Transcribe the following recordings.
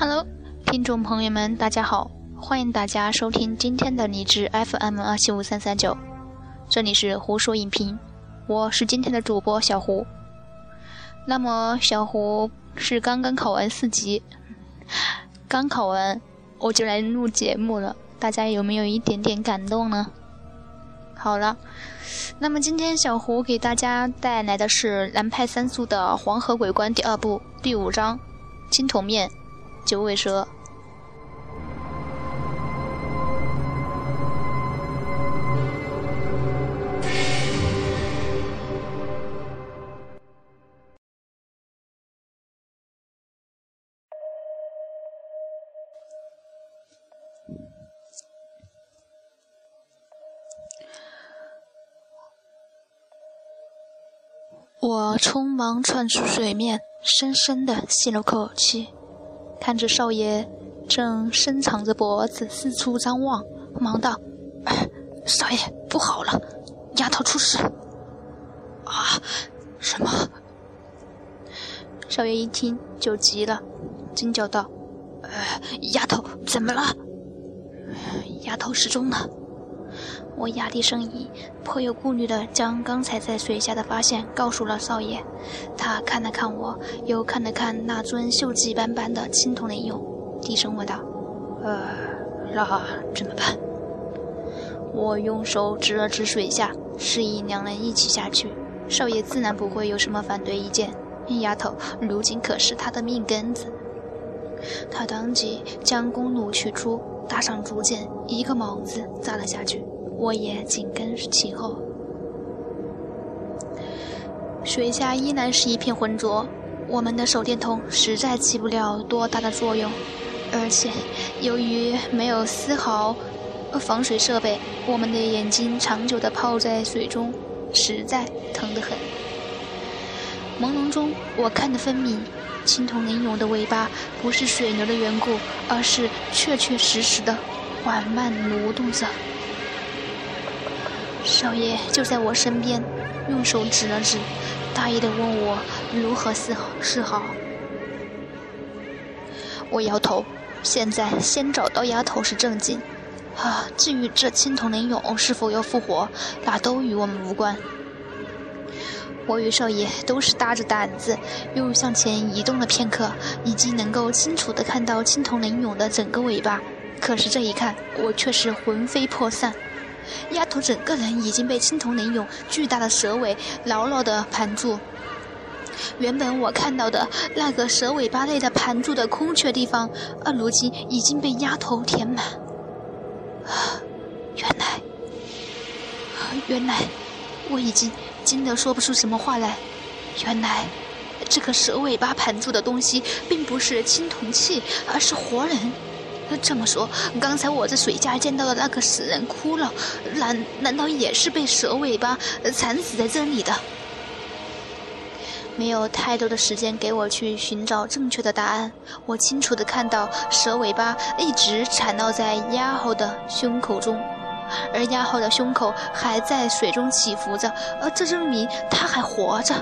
Hello，听众朋友们，大家好，欢迎大家收听今天的励志 FM 二七五三三九，这里是胡说影评，我是今天的主播小胡。那么小胡是刚刚考完四级，刚考完我就来录节目了，大家有没有一点点感动呢？好了，那么今天小胡给大家带来的是南派三宿的《黄河鬼关》第二部第五章：青头面。九尾蛇。我匆忙窜出水面，深深的吸了口气。看着少爷正伸长着脖子四处张望，忙道：“ 少爷，不好了，丫头出事！”啊，什么？少爷一听就急了，惊叫道：“呃，丫头怎么了？丫头失踪了！”我压低声音，颇有顾虑地将刚才在水下的发现告诉了少爷。他看了看我，又看了看那尊锈迹斑斑的青铜灵俑，低声问道：“呃，那怎么办？”我用手指了指水下，示意两人一起下去。少爷自然不会有什么反对意见。丫头如今可是他的命根子。他当即将弓弩取出，搭上竹箭，一个猛子扎了下去。我也紧跟其后。水下依然是一片浑浊，我们的手电筒实在起不了多大的作用，而且由于没有丝毫防水设备，我们的眼睛长久地泡在水中，实在疼得很。朦胧中，我看得分明，青铜灵俑的尾巴不是水流的缘故，而是确确实实的缓慢蠕动着。少爷就在我身边，用手指了指，大意的问我如何是好是好。我摇头，现在先找到丫头是正经，啊，至于这青铜灵俑是否要复活，那都与我们无关。我与少爷都是搭着胆子，又向前移动了片刻，已经能够清楚地看到青铜灵俑的整个尾巴。可是这一看，我却是魂飞魄散。丫头整个人已经被青铜灵俑巨大的蛇尾牢牢地盘住。原本我看到的那个蛇尾巴类的盘住的空缺地方，而如今已经被丫头填满。啊，原来，原来，我已经惊得说不出什么话来。原来，这个蛇尾巴盘住的东西并不是青铜器，而是活人。这么说，刚才我在水下见到的那个死人骷髅，难难道也是被蛇尾巴缠死在这里的？没有太多的时间给我去寻找正确的答案。我清楚的看到蛇尾巴一直缠绕在丫头的胸口中，而丫头的胸口还在水中起伏着，而这证明她还活着。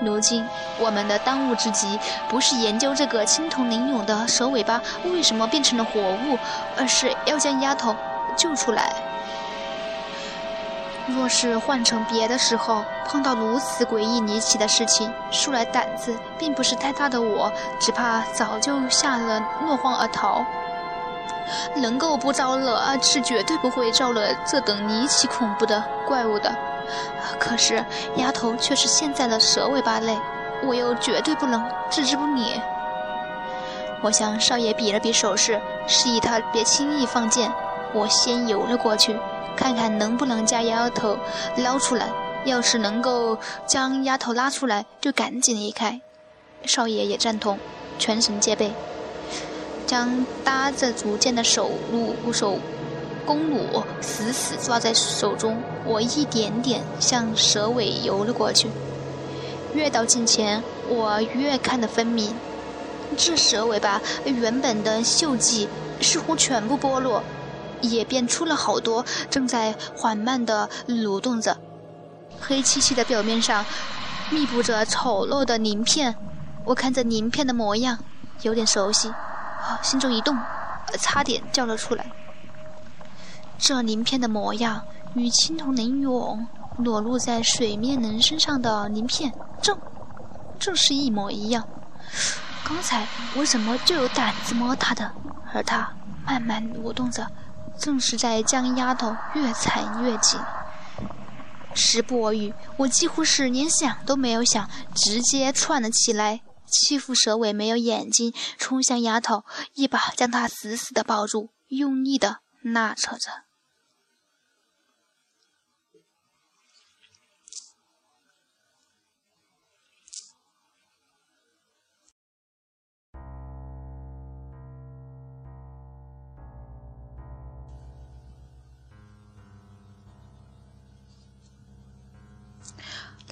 如今，我们的当务之急不是研究这个青铜灵俑的蛇尾巴为什么变成了活物，而是要将丫头救出来。若是换成别的时候，碰到如此诡异离奇的事情，素来胆子并不是太大的我，只怕早就吓得落荒而逃。能够不招惹，是绝对不会招惹这等离奇恐怖的怪物的。可是丫头却是现在的蛇尾巴类，我又绝对不能置之不理。我向少爷比了比手势，示意他别轻易放箭。我先游了过去，看看能不能将丫头捞出来。要是能够将丫头拉出来，就赶紧离开。少爷也赞同，全神戒备，将搭着竹箭的手弩手。弓弩死死抓在手中，我一点点向蛇尾游了过去。越到近前，我越看得分明。这蛇尾巴原本的锈迹似乎全部剥落，也变出了好多，正在缓慢地蠕动着。黑漆漆的表面上密布着丑陋的鳞片，我看着鳞片的模样，有点熟悉，心中一动，差点叫了出来。这鳞片的模样与青铜鳞蛹裸露在水面人身上的鳞片正正是一模一样。刚才我怎么就有胆子摸它的？而它慢慢挪动着，正是在将丫头越缠越紧。时不我与，我几乎是连想都没有想，直接窜了起来，欺负蛇尾没有眼睛，冲向丫头，一把将她死死的抱住，用力的拉扯着。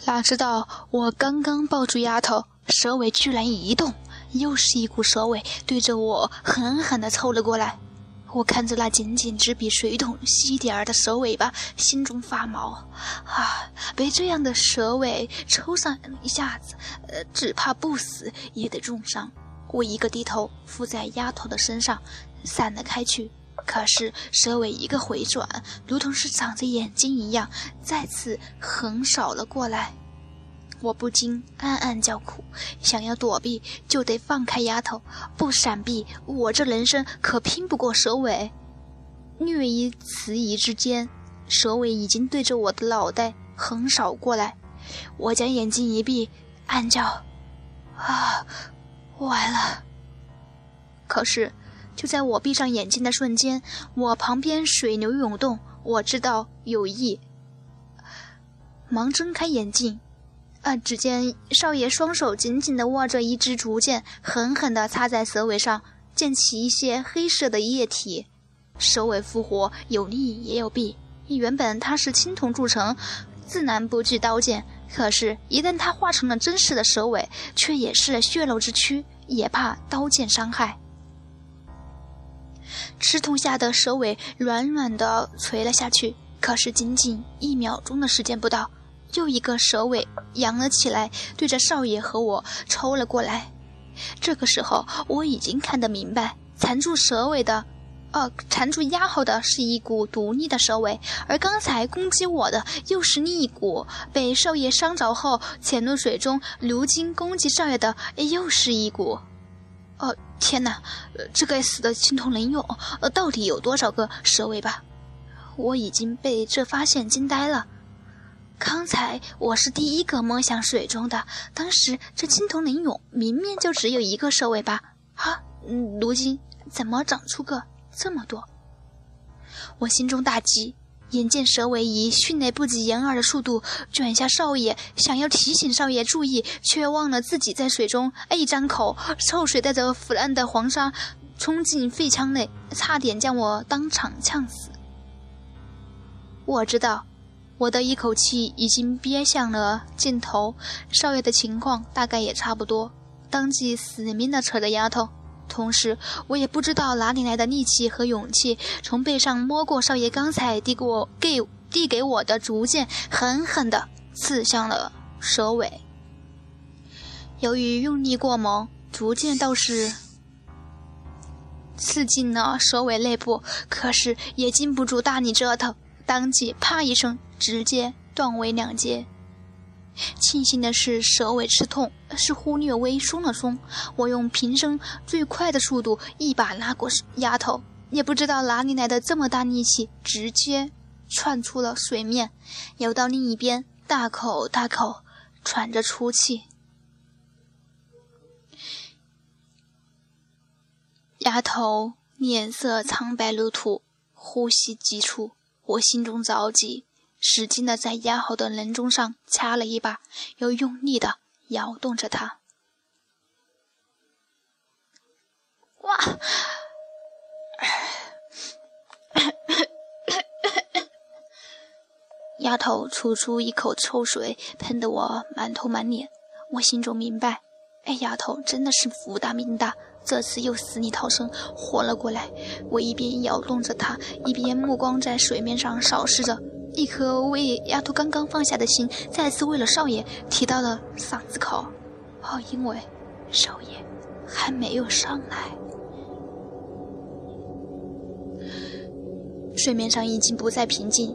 哪知道我刚刚抱住丫头，蛇尾居然一动，又是一股蛇尾对着我狠狠地抽了过来。我看着那仅仅只比水桶细点儿的蛇尾巴，心中发毛。啊，被这样的蛇尾抽上一下子，呃，只怕不死也得重伤。我一个低头附在丫头的身上，散了开去。可是蛇尾一个回转，如同是长着眼睛一样，再次横扫了过来。我不禁暗暗叫苦，想要躲避就得放开丫头，不闪避，我这人生可拼不过蛇尾。略一迟疑之间，蛇尾已经对着我的脑袋横扫过来。我将眼睛一闭，暗叫：“啊，完了！”可是。就在我闭上眼睛的瞬间，我旁边水流涌动，我知道有意，忙睁开眼睛。啊！只见少爷双手紧紧地握着一支竹剑，狠狠地插在蛇尾上，溅起一些黑色的液体。蛇尾复活，有利也有弊。原本它是青铜铸成，自然不惧刀剑；可是，一旦它化成了真实的蛇尾，却也是血肉之躯，也怕刀剑伤害。吃痛下的蛇尾软软的垂了下去，可是仅仅一秒钟的时间不到，又一个蛇尾扬了起来，对着少爷和我抽了过来。这个时候我已经看得明白，缠住蛇尾的，呃，缠住丫头的是一股独立的蛇尾，而刚才攻击我的又是另一股被少爷伤着后潜入水中，如今攻击少爷的又是一股。哦天哪！这该死的青铜灵蛹，呃，到底有多少个蛇尾巴？我已经被这发现惊呆了。刚才我是第一个摸向水中的，当时这青铜灵蛹明明就只有一个蛇尾巴，哈啊，如今怎么长出个这么多？我心中大急。眼见蛇尾以迅雷不及掩耳的速度卷下少爷，想要提醒少爷注意，却忘了自己在水中。一张口，臭水带着腐烂的黄沙冲进肺腔内，差点将我当场呛死。我知道，我的一口气已经憋向了尽头，少爷的情况大概也差不多，当即死命的扯着丫头。同时，我也不知道哪里来的力气和勇气，从背上摸过少爷刚才递给我给递给我的竹剑，狠狠地刺向了蛇尾。由于用力过猛，竹剑倒是刺进了蛇尾内部，可是也禁不住大力折腾，当即啪一声，直接断为两截。庆幸的是，蛇尾吃痛，是忽略微松了松。我用平生最快的速度一把拉过丫头，也不知道哪里来的这么大力气，直接窜出了水面，游到另一边，大口大口喘着粗气。丫头脸色苍白如土，呼吸急促，我心中着急。使劲的在压好的人中上掐了一把，又用力的摇动着它。哇！丫头吐出一口臭水，喷得我满头满脸。我心中明白，哎，丫头真的是福大命大，这次又死里逃生，活了过来。我一边摇动着她，一边目光在水面上扫视着。一颗为丫头刚刚放下的心，再次为了少爷提到了嗓子口。哦，因为少爷还没有上来。水面上已经不再平静，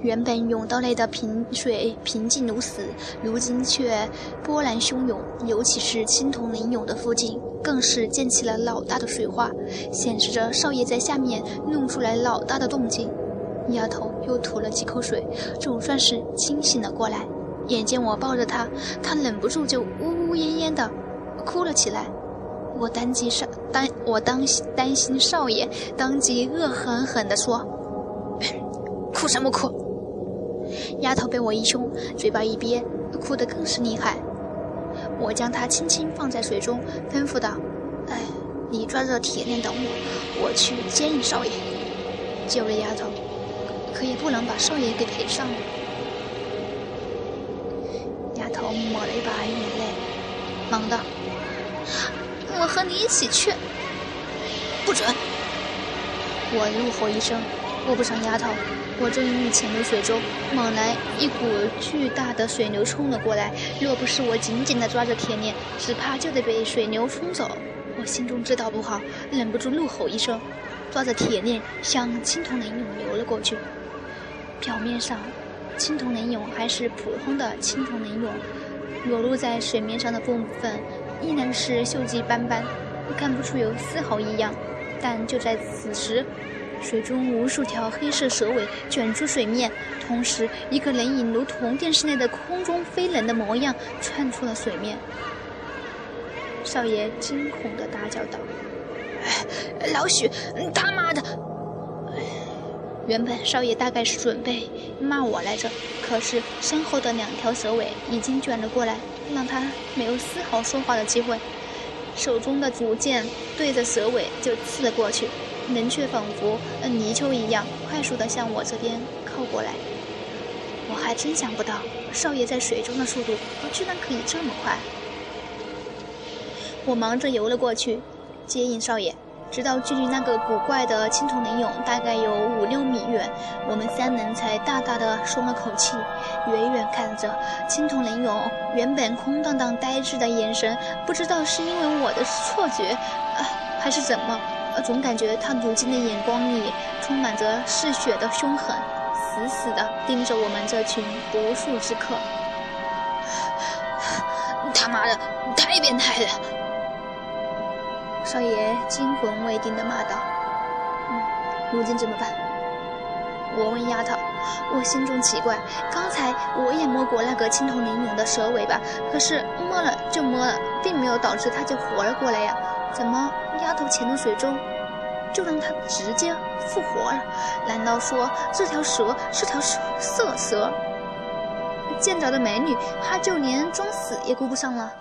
原本涌到内的平水平静如死，如今却波澜汹涌。尤其是青铜陵涌的附近，更是溅起了老大的水花，显示着少爷在下面弄出来老大的动静。丫头又吐了几口水，总算是清醒了过来。眼见我抱着她，她忍不住就呜呜咽咽的哭了起来。我当即少担我当担心少爷，当即恶狠狠地说：“哭什么哭？”丫头被我一凶，嘴巴一憋，哭得更是厉害。我将她轻轻放在水中，吩咐道：“哎，你抓着铁链等我，我去接应少爷。”救了丫头，可也不能把少爷给赔上了。丫头抹了一把眼泪，忙道。我和你一起去，不准！我怒吼一声，顾不上丫头，我正欲潜入水中，猛然一股巨大的水流冲了过来，若不是我紧紧地抓着铁链，只怕就得被水流冲走。我心中知道不好，忍不住怒吼一声，抓着铁链向青铜灵涌游了过去。表面上，青铜人俑还是普通的青铜人俑，裸露在水面上的部分。依然是锈迹斑斑，看不出有丝毫异样。但就在此时，水中无数条黑色蛇尾卷出水面，同时一个人影如同电视内的空中飞人的模样窜出了水面。少爷惊恐地大叫道：“老许，他妈的！”原本少爷大概是准备骂我来着，可是身后的两条蛇尾已经卷了过来。让他没有丝毫说话的机会，手中的竹剑对着蛇尾就刺了过去，人却仿佛泥鳅一样快速的向我这边靠过来。我还真想不到少爷在水中的速度居然可以这么快。我忙着游了过去，接应少爷。直到距离那个古怪的青铜灵俑大概有五六米远，我们三人才大大的松了口气。远远看着青铜灵俑，原本空荡荡、呆滞的眼神，不知道是因为我的错觉，啊，还是怎么，总感觉他如今的眼光里充满着嗜血的凶狠，死死的盯着我们这群不速之客。他妈的，太变态了！少爷惊魂未定地骂道：“嗯，如今怎么办？”我问丫头，我心中奇怪，刚才我也摸过那个青铜灵涌的蛇尾巴，可是摸了就摸了，并没有导致它就活了过来呀。怎么丫头潜入水中，就让它直接复活了？难道说这条蛇是条色蛇？见着的美女，她就连装死也顾不上了？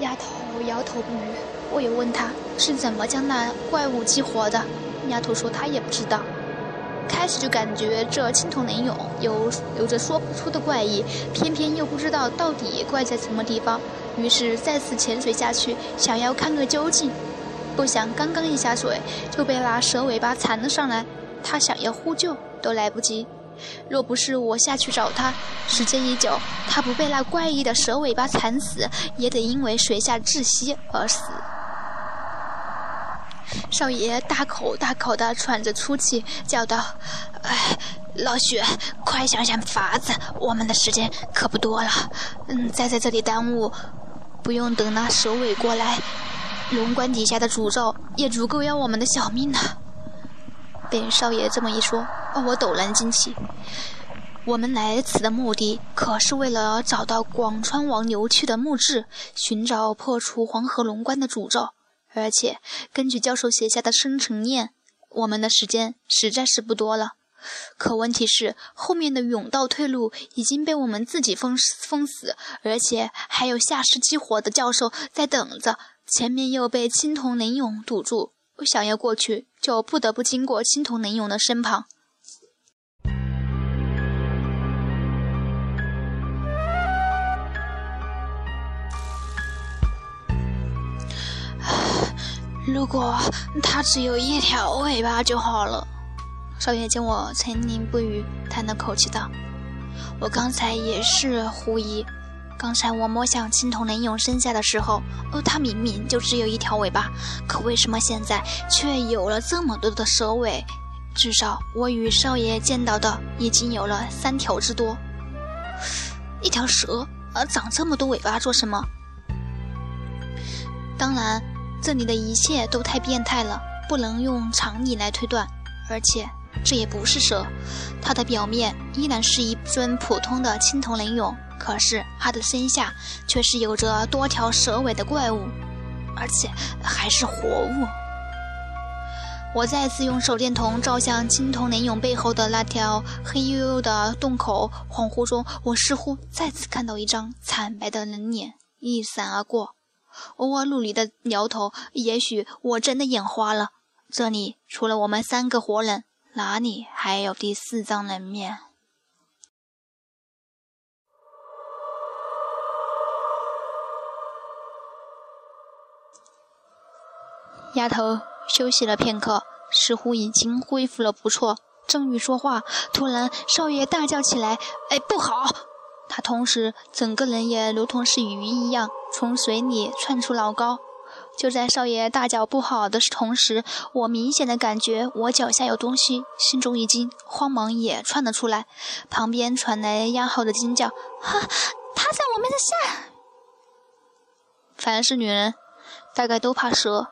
丫头摇头不语，我又问她是怎么将那怪物激活的。丫头说她也不知道，开始就感觉这青铜灵涌有有着说不出的怪异，偏偏又不知道到底怪在什么地方，于是再次潜水下去，想要看个究竟。不想刚刚一下水就被那蛇尾巴缠了上来，她想要呼救都来不及。若不是我下去找他，时间一久，他不被那怪异的蛇尾巴缠死，也得因为水下窒息而死。少爷大口大口地喘着粗气，叫道：“哎，老许，快想想法子，我们的时间可不多了。嗯，再在这里耽误，不用等那蛇尾过来，龙棺底下的诅咒也足够要我们的小命了。”被少爷这么一说，我陡然惊起。我们来此的目的可是为了找到广川王留去的墓志，寻找破除黄河龙关的诅咒。而且根据教授写下的生辰念，我们的时间实在是不多了。可问题是，后面的甬道退路已经被我们自己封封死，而且还有下世激活的教授在等着，前面又被青铜灵涌堵住。想要过去，就不得不经过青铜灵涌的身旁。如果它只有一条尾巴就好了。少爷见我沉吟不语，叹了口气道：“我刚才也是狐疑，刚才我摸向青铜灵蛹身下的时候，哦，它明明就只有一条尾巴，可为什么现在却有了这么多的蛇尾？至少我与少爷见到的已经有了三条之多。一条蛇，呃，长这么多尾巴做什么？当然，这里的一切都太变态了，不能用常理来推断。而且，这也不是蛇，它的表面依然是一尊普通的青铜灵蛹。可是它的身下却是有着多条蛇尾的怪物，而且还是活物。我再次用手电筒照向青铜灵蛹背后的那条黑黝黝的洞口，恍惚中，我似乎再次看到一张惨白的人脸一闪而过。我努力的摇头，也许我真的眼花了。这里除了我们三个活人，哪里还有第四张人面？丫头休息了片刻，似乎已经恢复了不错。正欲说话，突然少爷大叫起来：“哎，不好！”他同时整个人也如同是鱼一样从水里窜出老高。就在少爷大叫不好的同时，我明显的感觉我脚下有东西，心中一惊，慌忙也窜了出来。旁边传来丫头的惊叫：“哈，他在我们的下！”凡是女人，大概都怕蛇。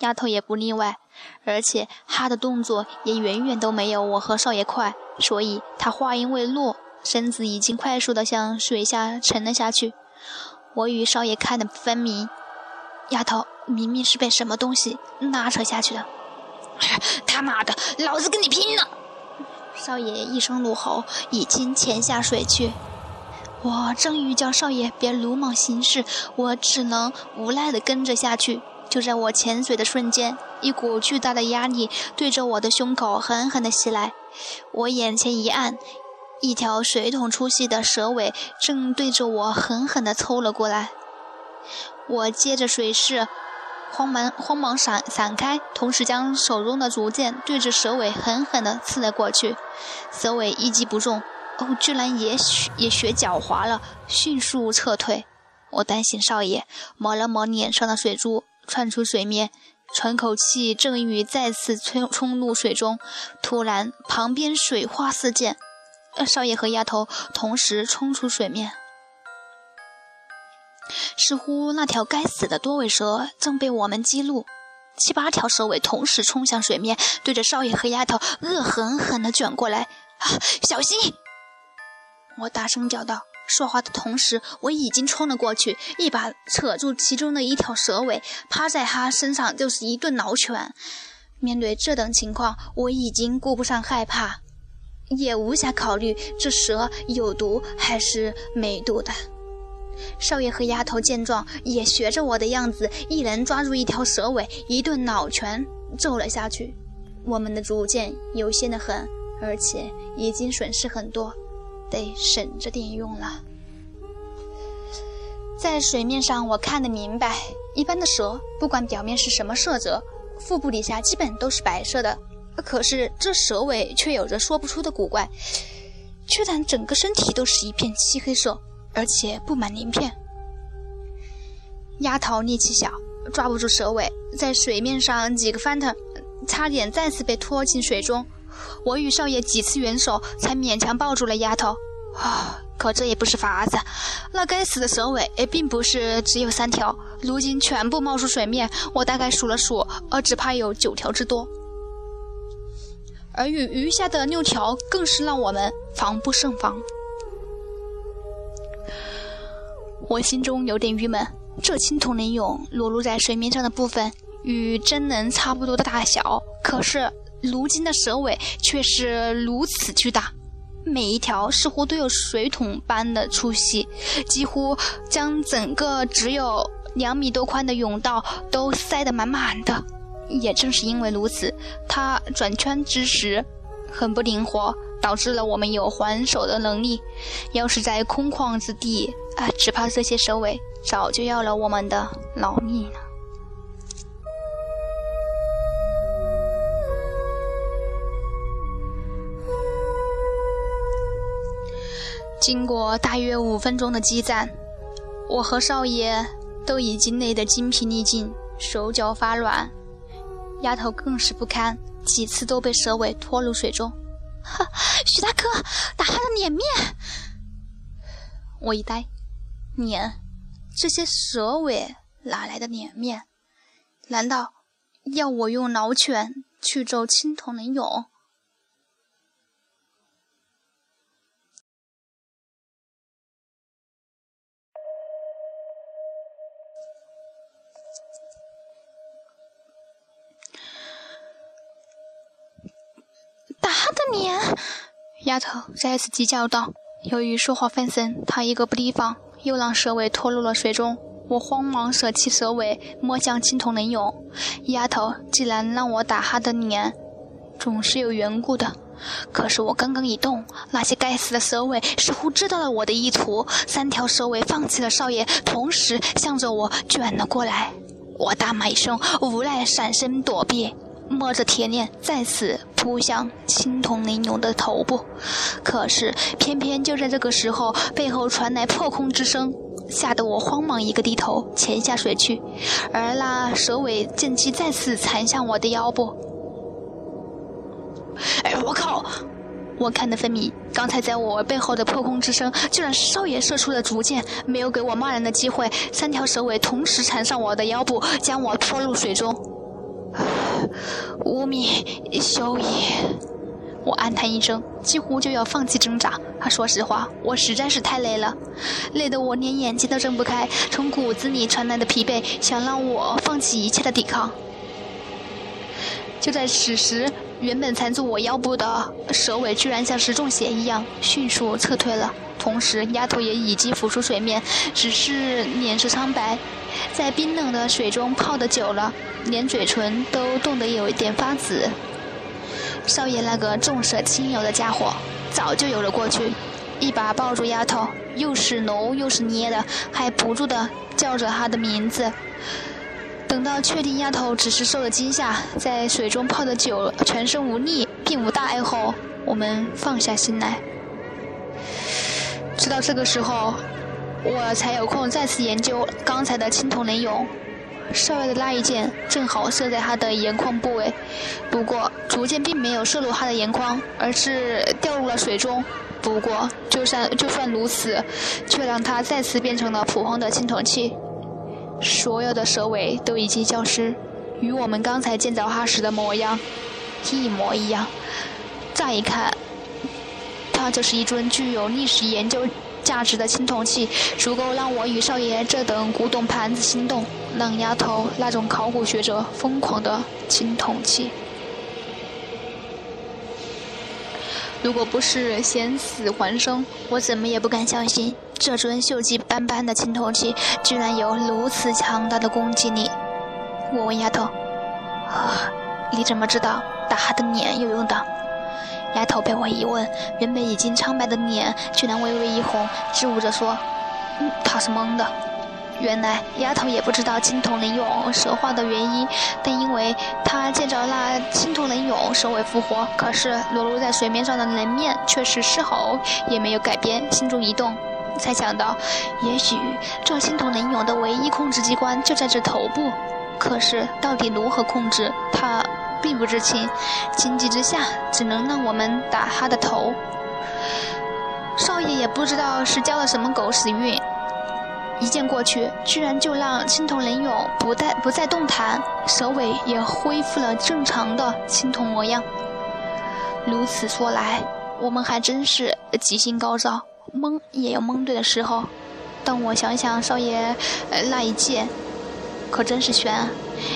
丫头也不例外，而且她的动作也远远都没有我和少爷快，所以她话音未落，身子已经快速的向水下沉了下去。我与少爷看得分明，丫头明明是被什么东西拉扯下去的。他妈的，老子跟你拼了！少爷一声怒吼，已经潜下水去。我正欲叫少爷别鲁莽行事，我只能无奈的跟着下去。就在我潜水的瞬间，一股巨大的压力对着我的胸口狠狠地袭来。我眼前一暗，一条水桶粗细的蛇尾正对着我狠狠地抽了过来。我借着水势，慌忙慌忙闪闪开，同时将手中的竹剑对着蛇尾狠狠地刺了过去。蛇尾一击不中，哦，居然也也学狡猾了，迅速撤退。我担心少爷，抹了抹脸上的水珠。窜出水面，喘口气，正欲再次冲冲入水中，突然旁边水花四溅，少爷和丫头同时冲出水面。似乎那条该死的多尾蛇正被我们激怒，七八条蛇尾同时冲向水面，对着少爷和丫头恶狠狠地卷过来。啊，小心！我大声叫道。说话的同时，我已经冲了过去，一把扯住其中的一条蛇尾，趴在他身上就是一顿挠拳。面对这等情况，我已经顾不上害怕，也无暇考虑这蛇有毒还是没毒的。少爷和丫头见状，也学着我的样子，一人抓住一条蛇尾，一顿脑拳揍了下去。我们的竹剑有限的很，而且已经损失很多。得省着点用了。在水面上，我看得明白，一般的蛇，不管表面是什么色泽，腹部底下基本都是白色的。可是这蛇尾却有着说不出的古怪，居然整个身体都是一片漆黑色，而且布满鳞片。丫头力气小，抓不住蛇尾，在水面上几个翻腾，差点再次被拖进水中。我与少爷几次援手，才勉强抱住了丫头。啊！可这也不是法子。那该死的蛇尾也，并不是只有三条，如今全部冒出水面。我大概数了数，呃，只怕有九条之多。而与余下的六条，更是让我们防不胜防。我心中有点郁闷。这青铜灵蛹裸露在水面上的部分，与真人差不多的大小，可是。如今的蛇尾却是如此巨大，每一条似乎都有水桶般的粗细，几乎将整个只有两米多宽的甬道都塞得满满的。也正是因为如此，他转圈之时很不灵活，导致了我们有还手的能力。要是在空旷之地，啊，只怕这些蛇尾早就要了我们的老命了。经过大约五分钟的激战，我和少爷都已经累得精疲力尽，手脚发软。丫头更是不堪，几次都被蛇尾拖入水中。哈，许大哥，打他的脸面！我一呆，脸？这些蛇尾哪来的脸面？难道要我用老犬去揍青铜人俑？丫头再次急叫道：“由于说话分神，她一个不提防，又让蛇尾拖入了水中。我慌忙舍弃蛇尾，摸向青铜人俑。丫头既然让我打她的脸，总是有缘故的。可是我刚刚一动，那些该死的蛇尾似乎知道了我的意图，三条蛇尾放弃了少爷，同时向着我卷了过来。我大骂一声，无奈闪身躲避。”摸着铁链，再次扑向青铜灵俑的头部，可是偏偏就在这个时候，背后传来破空之声，吓得我慌忙一个低头潜下水去，而那蛇尾剑气再次缠向我的腰部。哎，我靠！我看得分明，刚才在我背后的破空之声，居然是少爷射出的竹箭，没有给我骂人的机会，三条蛇尾同时缠上我的腰部，将我拖入水中。无名小野，我暗叹一声，几乎就要放弃挣扎。说实话，我实在是太累了，累得我连眼睛都睁不开，从骨子里传来的疲惫，想让我放弃一切的抵抗。就在此时，原本缠住我腰部的蛇尾，居然像是中邪一样，迅速撤退了。同时，丫头也已经浮出水面，只是脸色苍白，在冰冷的水中泡得久了，连嘴唇都冻得有一点发紫。少爷那个重色轻友的家伙早就游了过去，一把抱住丫头，又是搂又是捏的，还不住的叫着她的名字。等到确定丫头只是受了惊吓，在水中泡得久了，全身无力，并无大碍后，我们放下心来。直到这个时候，我才有空再次研究刚才的青铜雷俑。少爷的那一箭正好射在他的眼眶部位，不过竹箭并没有射入他的眼眶，而是掉入了水中。不过，就算就算如此，却让他再次变成了普通的青铜器。所有的蛇尾都已经消失，与我们刚才见到他时的模样一模一样。乍一看。他就是一尊具有历史研究价值的青铜器，足够让我与少爷这等古董盘子心动，让丫头那种考古学者疯狂的青铜器。如果不是险死还生，我怎么也不敢相信这尊锈迹斑斑的青铜器居然有如此强大的攻击力。我问丫头：“你怎么知道打他的脸有用的？”丫头被我一问，原本已经苍白的脸居然微微一红，支吾着说：“嗯，她是懵的。”原来丫头也不知道青铜人俑蛇化的原因，但因为她见着那青铜人俑蛇尾复活，可是裸露在水面上的人面却是丝毫也没有改变，心中一动，才想到，也许这青铜人俑的唯一控制机关就在这头部。可是到底如何控制，她。并不知情，情急之下只能让我们打他的头。少爷也不知道是交了什么狗屎运，一剑过去，居然就让青铜人俑不再不再动弹，蛇尾也恢复了正常的青铜模样。如此说来，我们还真是吉星高照，蒙也有蒙对的时候。但我想想少爷那一剑，可真是悬。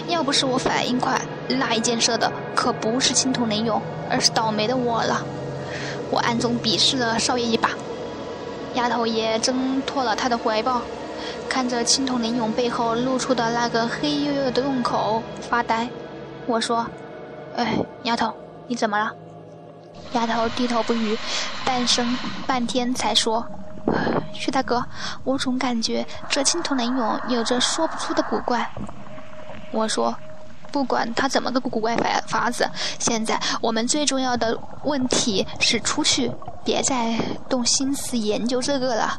要不是我反应快，那一箭射的可不是青铜人俑，而是倒霉的我了。我暗中鄙视了少爷一把。丫头也挣脱了他的怀抱，看着青铜人俑背后露出的那个黑黝黝的洞口发呆。我说：“哎，丫头，你怎么了？”丫头低头不语，半声半天才说：“薛大哥，我总感觉这青铜人俑有着说不出的古怪。”我说：“不管他怎么个古怪法法子，现在我们最重要的问题是出去，别再动心思研究这个了。”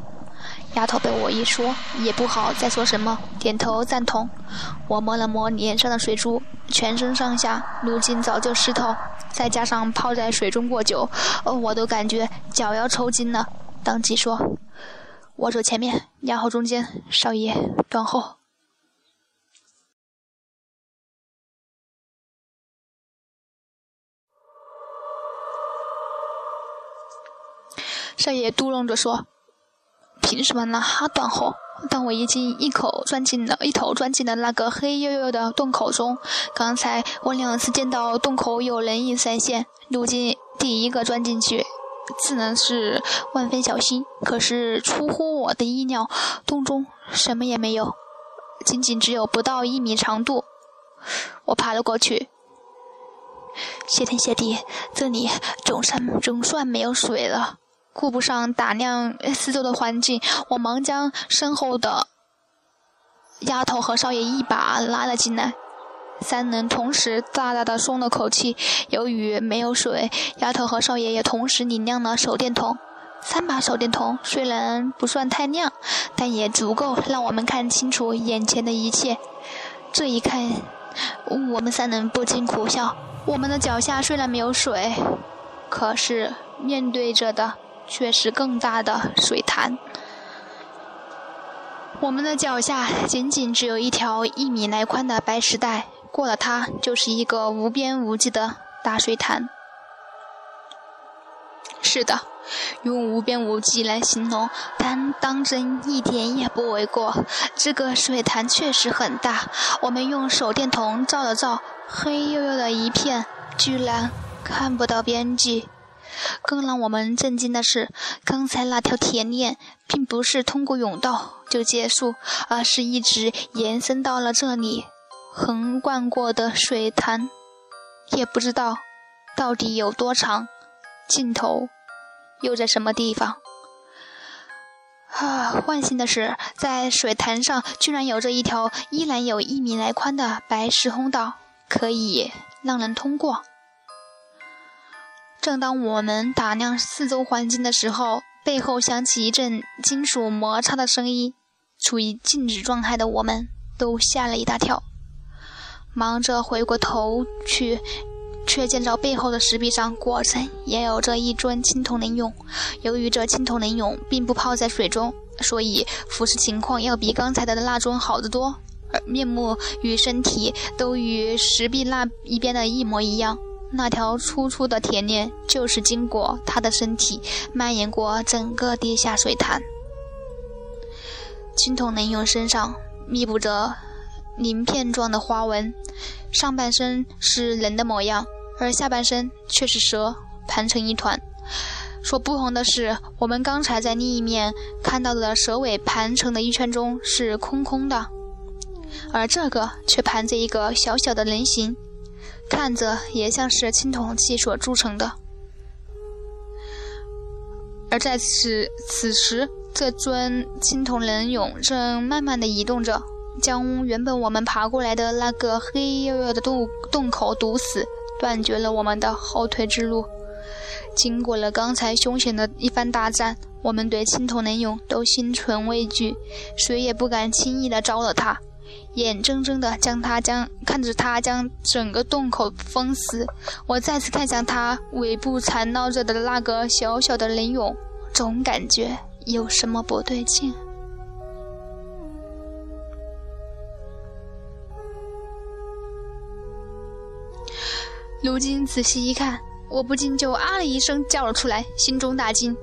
丫头被我一说，也不好再说什么，点头赞同。我摸了摸脸上的水珠，全身上下如今早就湿透，再加上泡在水中过久，哦我都感觉脚要抽筋了。当即说：“我走前面，娘后中间，少爷断后。”少爷嘟囔着说。凭什么呢？哈断后。但我已经一口钻进了，一头钻进了那个黑黝黝的洞口中。刚才我两次见到洞口有人影闪现，如今第一个钻进去，自然是万分小心。可是出乎我的意料，洞中什么也没有，仅仅只有不到一米长度。我爬了过去，谢天谢地，这里总算总算没有水了。顾不上打量四周的环境，我忙将身后的丫头和少爷一把拉了进来。三人同时大大的松了口气。由于没有水，丫头和少爷也同时拧亮了手电筒。三把手电筒虽然不算太亮，但也足够让我们看清楚眼前的一切。这一看，我们三人不禁苦笑。我们的脚下虽然没有水，可是面对着的。却是更大的水潭。我们的脚下仅仅只有一条一米来宽的白石带，过了它就是一个无边无际的大水潭。是的，用无边无际来形容，但当真一点也不为过。这个水潭确实很大，我们用手电筒照了照，黑黝黝的一片，居然看不到边际。更让我们震惊的是，刚才那条铁链并不是通过甬道就结束，而是一直延伸到了这里，横贯过的水潭，也不知道到底有多长，尽头又在什么地方。啊！万幸的是，在水潭上居然有着一条依然有一米来宽的白石通道，可以让人通过。正当我们打量四周环境的时候，背后响起一阵金属摩擦的声音。处于静止状态的我们都吓了一大跳，忙着回过头去，却见到背后的石壁上果真也有着一尊青铜人俑。由于这青铜人俑并不泡在水中，所以腐蚀情况要比刚才的那尊好得多，而面目与身体都与石壁那一边的一模一样。那条粗粗的铁链就是经过他的身体，蔓延过整个地下水潭。青铜人俑身上密布着鳞片状的花纹，上半身是人的模样，而下半身却是蛇，盘成一团。所不同的是，我们刚才在另一面看到的蛇尾盘成的一圈中是空空的，而这个却盘着一个小小的人形。看着也像是青铜器所铸成的，而在此此时，这尊青铜人俑正慢慢的移动着，将原本我们爬过来的那个黑黝黝的洞洞口堵死，断绝了我们的后退之路。经过了刚才凶险的一番大战，我们对青铜人俑都心存畏惧，谁也不敢轻易的招惹他。眼睁睁的将他将看着他将整个洞口封死，我再次看向他尾部缠绕着的那个小小的人俑，总感觉有什么不对劲。如今仔细一看，我不禁就啊了一声叫了出来，心中大惊：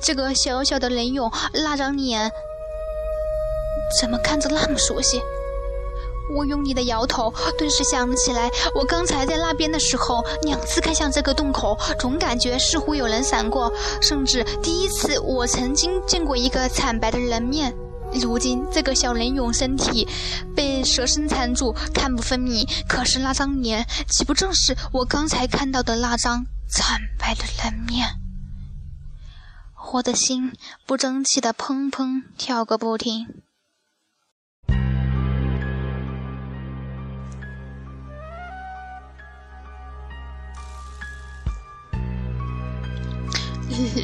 这个小小的人俑那张脸，怎么看着那么熟悉？我用力的摇头，顿时想起来，我刚才在那边的时候，两次看向这个洞口，总感觉似乎有人闪过，甚至第一次我曾经见过一个惨白的人面。如今这个小人俑身体被蛇身缠住，看不分明，可是那张脸岂不正是我刚才看到的那张惨白的人面？我的心不争气的砰砰跳个不停。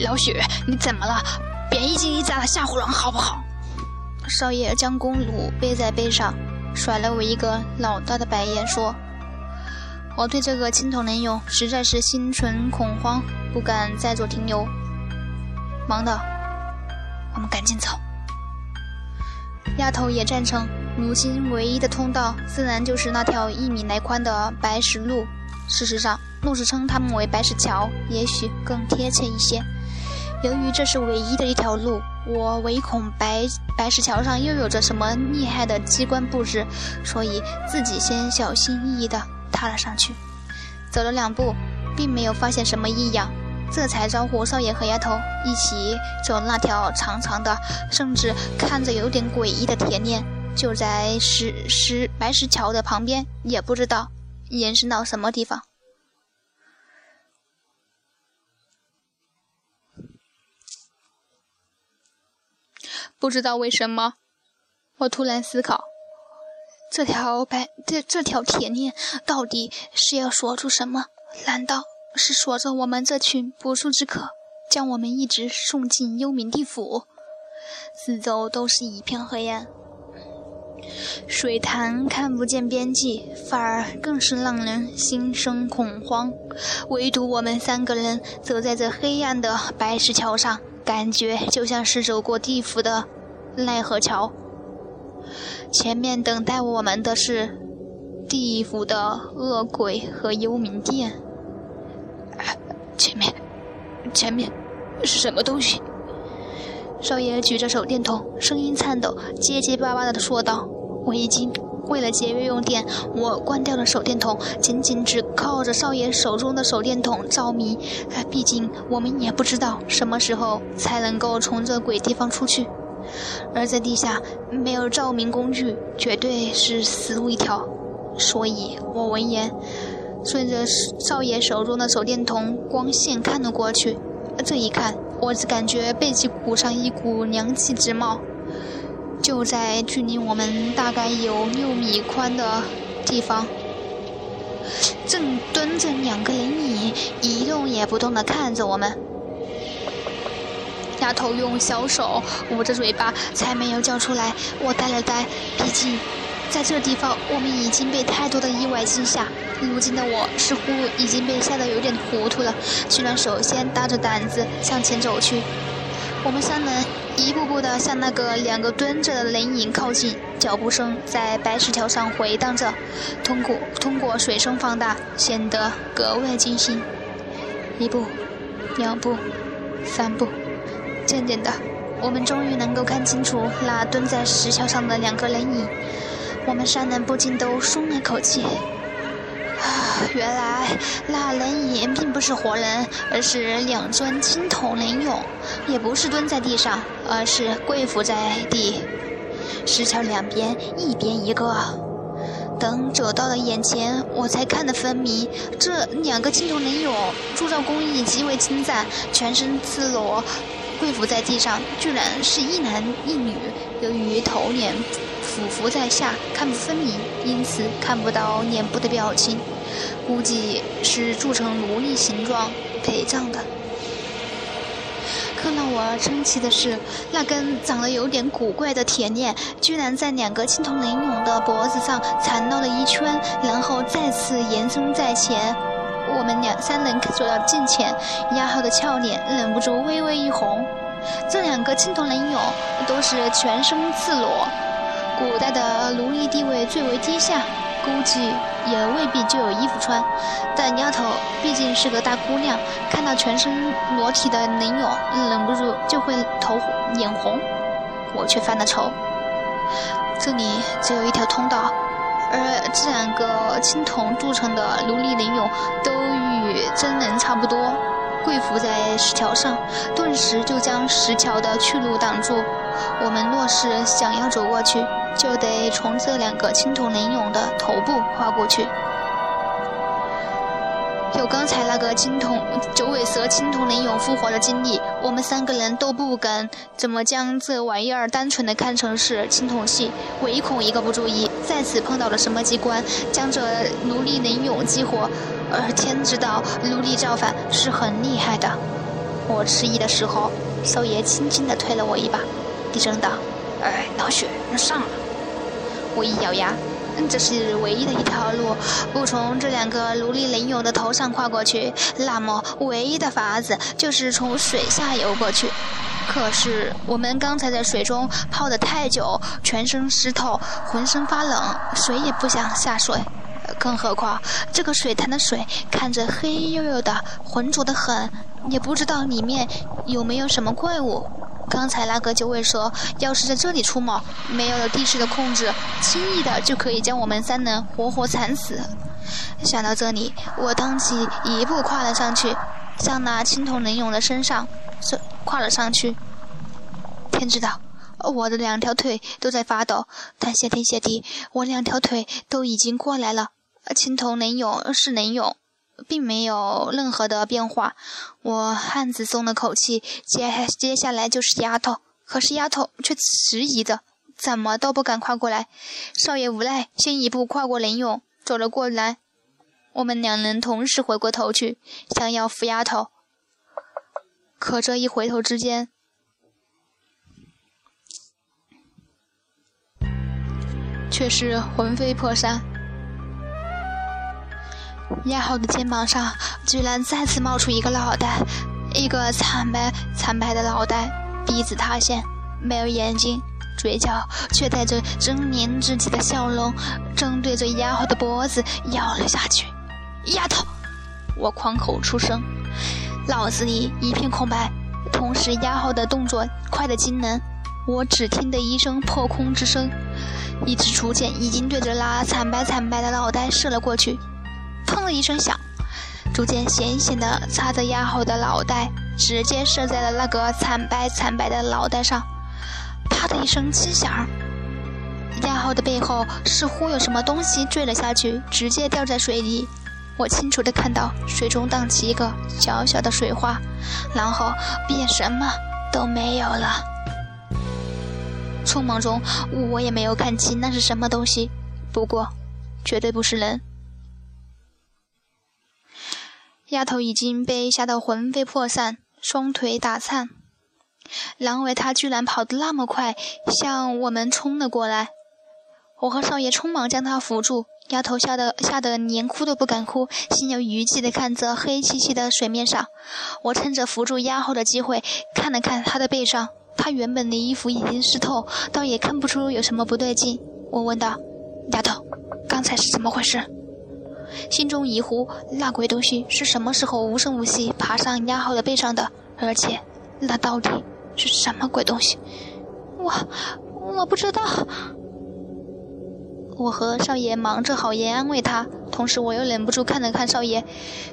老许，你怎么了？别一惊一乍的吓唬人，好不好？少爷将弓弩背在背上，甩了我一个老大的白眼，说：“我对这个青铜人俑实在是心存恐慌，不敢再做停留。忙的，我们赶紧走。”丫头也赞成。如今唯一的通道，自然就是那条一米来宽的白石路。事实上，路是称它们为白石桥，也许更贴切一些。由于这是唯一的一条路，我唯恐白白石桥上又有着什么厉害的机关布置，所以自己先小心翼翼地踏了上去。走了两步，并没有发现什么异样，这才招呼少爷和丫头一起走那条长长的，甚至看着有点诡异的铁链。就在石石白石桥的旁边，也不知道延伸到什么地方。不知道为什么，我突然思考：这条白这这条铁链到底是要锁住什么？难道是锁着我们这群不速之客，将我们一直送进幽冥地府？四周都是一片黑暗。水潭看不见边际，反而更是让人心生恐慌。唯独我们三个人走在这黑暗的白石桥上，感觉就像是走过地府的奈何桥。前面等待我们的是地府的恶鬼和幽冥殿。前面，前面是什么东西？少爷举着手电筒，声音颤抖，结结巴巴地说道。我已经为了节约用电，我关掉了手电筒，仅仅只靠着少爷手中的手电筒照明。毕竟我们也不知道什么时候才能够从这鬼地方出去，而在地下没有照明工具，绝对是死路一条。所以我闻言，顺着少爷手中的手电筒光线看了过去。这一看，我只感觉背脊骨上一股凉气直冒。就在距离我们大概有六米宽的地方，正蹲着两个人影，一动也不动地看着我们。丫头用小手捂着嘴巴，才没有叫出来。我呆了呆，毕竟在这地方，我们已经被太多的意外惊吓。如今的我似乎已经被吓得有点糊涂了，居然首先大着胆子向前走去。我们三人一步步地向那个两个蹲着的人影靠近，脚步声在白石条上回荡着，通过通过水声放大，显得格外惊心。一步，两步，三步，渐渐的，我们终于能够看清楚那蹲在石桥上的两个人影，我们三人不禁都松了口气。原来那人影并不是活人，而是两尊青铜人俑，也不是蹲在地上，而是跪伏在地，石桥两边一边一个。等走到了眼前，我才看得分明，这两个青铜人俑铸造工艺极为精湛，全身赤裸，跪伏在地上，居然是一男一女。由于头脸俯伏在下，看不分明，因此看不到脸部的表情。估计是铸成奴隶形状陪葬的。更让我称奇的是，那根长得有点古怪的铁链，居然在两个青铜人俑的脖子上缠绕了一圈，然后再次延伸在前。我们两三人走到近前，丫头的俏脸忍不住微微一红。这两个青铜人俑都是全身赤裸，古代的奴隶地位最为低下。估计也未必就有衣服穿，但丫头毕竟是个大姑娘，看到全身裸体的林勇，忍不住就会头眼红。我却犯了愁。这里只有一条通道，而这两个青铜铸成的奴隶林勇都与真人差不多，跪伏在石桥上，顿时就将石桥的去路挡住。我们若是想要走过去，就得从这两个青铜人俑的头部跨过去。有刚才那个青铜九尾蛇青铜人俑复活的经历，我们三个人都不敢怎么将这玩意儿单纯的看成是青铜器，唯恐一个不注意，再次碰到了什么机关，将这奴隶人俑激活。而天知道，奴隶造反是很厉害的。我迟疑的时候。少爷轻轻地推了我一把，低声道：“哎，老许，上了。”我一咬牙。这是唯一的一条路，不从这两个奴隶林勇的头上跨过去，那么唯一的法子就是从水下游过去。可是我们刚才在水中泡得太久，全身湿透，浑身发冷，谁也不想下水。更何况这个水潭的水看着黑黝黝的，浑浊得很，也不知道里面有没有什么怪物。刚才那个九尾蛇要是在这里出没，没有了地势的控制，轻易的就可以将我们三人活活惨死。想到这里，我当即一步跨了上去，向那青铜人俑的身上跨了上去。天知道，我的两条腿都在发抖，但谢天谢地，我两条腿都已经过来了。青铜人俑是人俑。并没有任何的变化，我汉子松了口气。接接下来就是丫头，可是丫头却迟疑着，怎么都不敢跨过来。少爷无奈，先一步跨过林勇，走了过来。我们两人同时回过头去，想要扶丫头，可这一回头之间，却是魂飞魄散。丫头的肩膀上居然再次冒出一个脑袋，一个惨白惨白的脑袋，鼻子塌陷，没有眼睛，嘴角却带着狰狞至极的笑容，正对着丫头的脖子咬了下去。丫头，我狂吼出声，脑子里一片空白，同时丫头的动作快得惊人，我只听得一声破空之声，一支竹箭已经对着那惨白惨白的脑袋射了过去。砰的一声响，竹箭险险地擦着丫头的脑袋，直接射在了那个惨白惨白的脑袋上。啪的一声轻响，丫头的背后似乎有什么东西坠了下去，直接掉在水里。我清楚地看到水中荡起一个小小的水花，然后便什么都没有了。匆忙中，我也没有看清那是什么东西，不过绝对不是人。丫头已经被吓得魂飞魄散，双腿打颤。然而她居然跑得那么快，向我们冲了过来。我和少爷匆忙将她扶住，丫头吓得吓得连哭都不敢哭，心有余悸地看着黑漆漆的水面上。我趁着扶住丫头的机会，看了看她的背上，她原本的衣服已经湿透，倒也看不出有什么不对劲。我问道：“丫头，刚才是怎么回事？”心中疑惑，那鬼东西是什么时候无声无息爬上丫好的背上的？而且，那到底是什么鬼东西？我我不知道。我和少爷忙着好言安慰他，同时我又忍不住看了看少爷，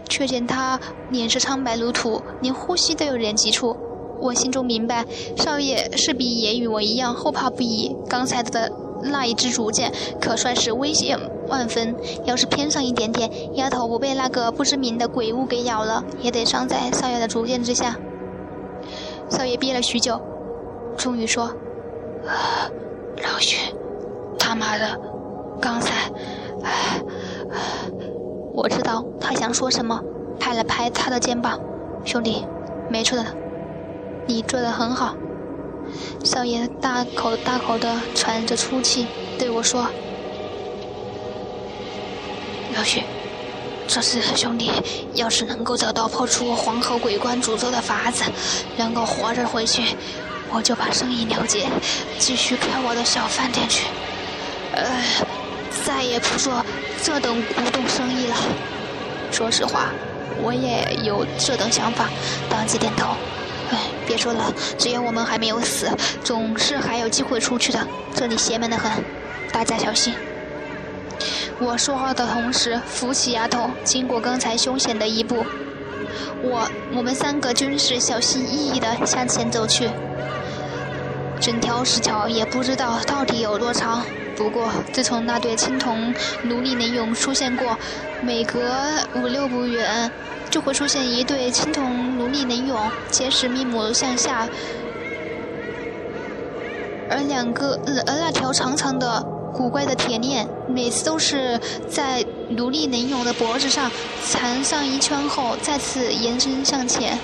却见他脸色苍白如土，连呼吸都有点急促。我心中明白，少爷势必也与我一样后怕不已。刚才的那一支竹箭，可算是危险。万分，要是偏上一点点，丫头不被那个不知名的鬼物给咬了，也得伤在少爷的竹剑之下。少爷憋了许久，终于说：“老许，他妈的，刚才……我知道他想说什么，拍了拍他的肩膀：“兄弟，没错的，你做的很好。”少爷大口大口的喘着粗气，对我说。老许，这次兄弟要是能够找到破除黄河鬼关诅咒的法子，能够活着回去，我就把生意了结，继续开我的小饭店去，呃，再也不做这等古董生意了。说实话，我也有这等想法。当即点头。哎，别说了，只要我们还没有死，总是还有机会出去的。这里邪门的很，大家小心。我说话的同时，扶起丫头，经过刚才凶险的一步，我我们三个均是小心翼翼地向前走去。整条石桥也不知道到底有多长，不过自从那对青铜奴隶人俑出现过，每隔五六步远就会出现一对青铜奴隶人俑，皆是面目向下，而两个而那条长长的。古怪的铁链，每次都是在奴隶人俑的脖子上缠上一圈后，再次延伸向前。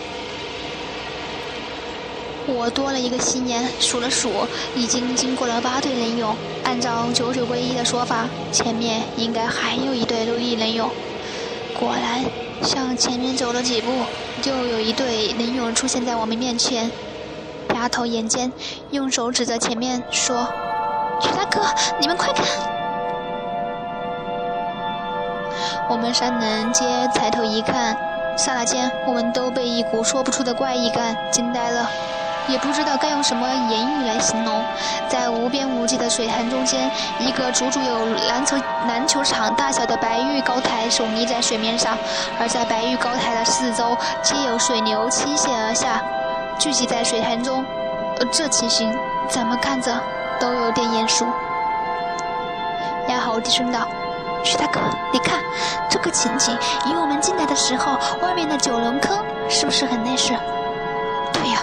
我多了一个新年，数了数，已经经过了八对人俑。按照九九归一的说法，前面应该还有一对奴隶人俑。果然，向前面走了几步，就有一对人俑出现在我们面前。丫头眼尖，用手指着前面说：“徐大哥，你们快看！”我们三人皆抬头一看，刹那间，我们都被一股说不出的怪异感惊呆了，也不知道该用什么言语来形容。在无边无际的水潭中间，一个足足有篮球篮球场大小的白玉高台耸立在水面上，而在白玉高台的四周，皆有水流倾泻而下，聚集在水潭中。呃这情形怎么看着都有点眼熟。丫头低声道。徐大哥，你看这个情景，与我们进来的时候外面的九龙坑是不是很类似？对呀，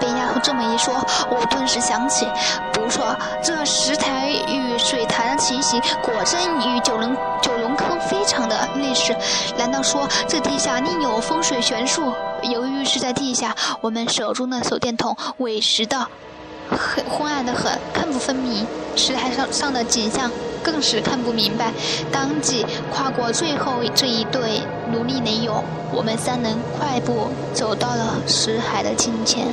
被丫头这么一说，我顿时想起，不错，这石台与水潭的情形果真与九龙九龙坑非常的类似。难道说这地下另有风水玄术？由于是在地下，我们手中的手电筒委实的很昏暗的很，看不分明石台上上的景象。更是看不明白，当即跨过最后这一对奴隶雷友，我们三人快步走到了石海的近前。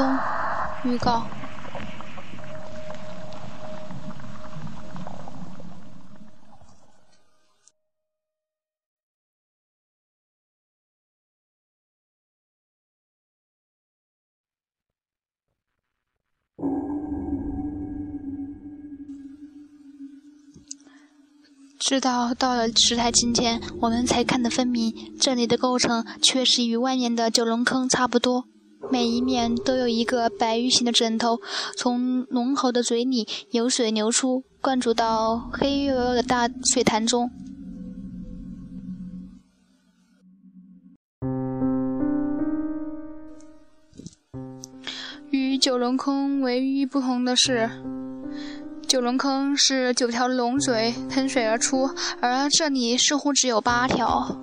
蚕丝洞预告。直到到了石台今天，我们才看得分明，这里的构成确实与外面的九龙坑差不多。每一面都有一个白玉形的枕头，从龙喉的嘴里有水流出，灌注到黑黝黝的大水潭中。与九龙坑唯一不同的是。九龙坑是九条龙嘴喷水而出，而这里似乎只有八条。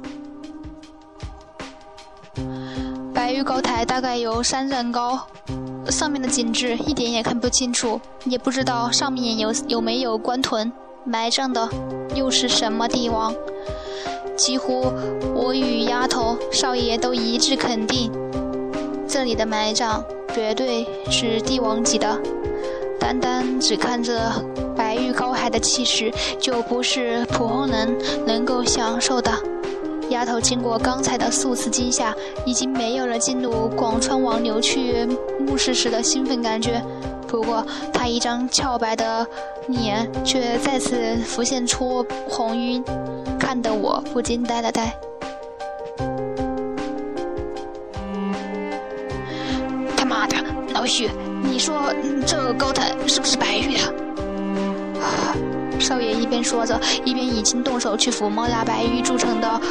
白玉高台大概有三丈高，上面的景致一点也看不清楚，也不知道上面有有没有官屯埋葬的，又是什么帝王。几乎我与丫头、少爷都一致肯定，这里的埋葬绝对是帝王级的。单单只看这白玉高海的气势，就不是普通人能够享受的。丫头经过刚才的数次惊吓，已经没有了进入广川王牛去墓室时的兴奋感觉。不过，她一张俏白的脸却再次浮现出红晕，看得我不禁呆了呆。他妈的，老许！你说这高台是不是白玉啊？少爷一边说着，一边已经动手去抚摸那白玉铸成的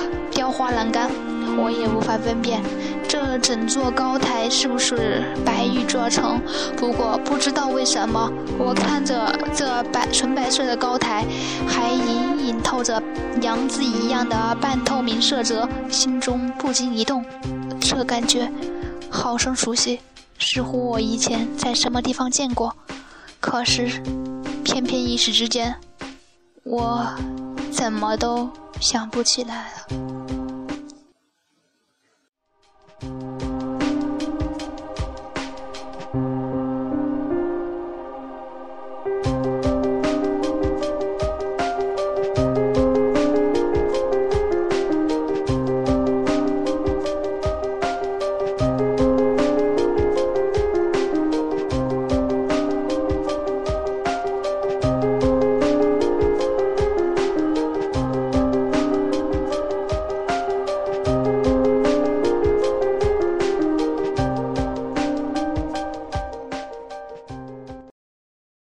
雕花栏杆。我也无法分辨这整座高台是不是白玉做成。不过不知道为什么，我看着这白纯白色的高台，还隐隐透着阳子一样的半透明色泽，心中不禁一动，这感觉好生熟悉。似乎我以前在什么地方见过，可是偏偏一时之间，我怎么都想不起来了。